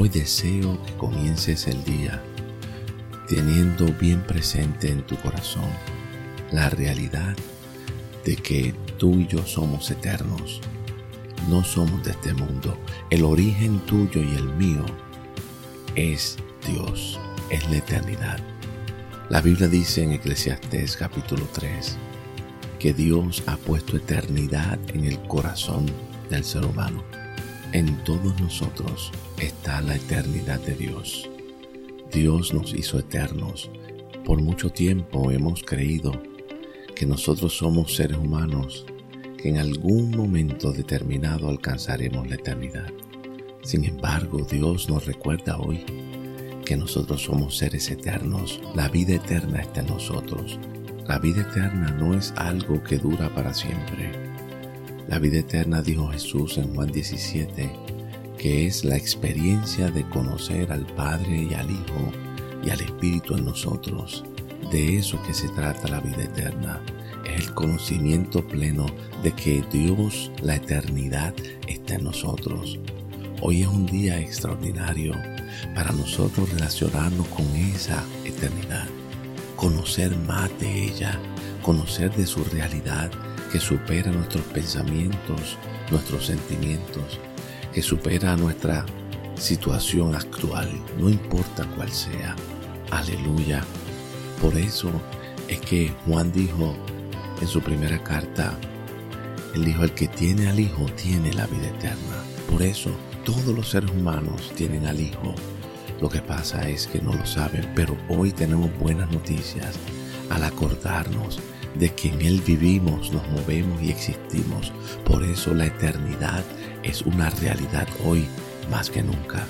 Hoy deseo que comiences el día teniendo bien presente en tu corazón la realidad de que tú y yo somos eternos. No somos de este mundo. El origen tuyo y el mío es Dios, es la eternidad. La Biblia dice en Eclesiastés capítulo 3 que Dios ha puesto eternidad en el corazón del ser humano. En todos nosotros está la eternidad de Dios. Dios nos hizo eternos. Por mucho tiempo hemos creído que nosotros somos seres humanos que en algún momento determinado alcanzaremos la eternidad. Sin embargo, Dios nos recuerda hoy que nosotros somos seres eternos. La vida eterna está en nosotros. La vida eterna no es algo que dura para siempre. La vida eterna, dijo Jesús en Juan 17, que es la experiencia de conocer al Padre y al Hijo y al Espíritu en nosotros. De eso que se trata la vida eterna. Es el conocimiento pleno de que Dios, la eternidad, está en nosotros. Hoy es un día extraordinario para nosotros relacionarnos con esa eternidad, conocer más de ella, conocer de su realidad que supera nuestros pensamientos, nuestros sentimientos, que supera nuestra situación actual, no importa cuál sea. Aleluya. Por eso es que Juan dijo en su primera carta, él dijo, el que tiene al Hijo tiene la vida eterna. Por eso todos los seres humanos tienen al Hijo. Lo que pasa es que no lo saben, pero hoy tenemos buenas noticias al acordarnos de que en Él vivimos, nos movemos y existimos. Por eso la eternidad es una realidad hoy más que nunca.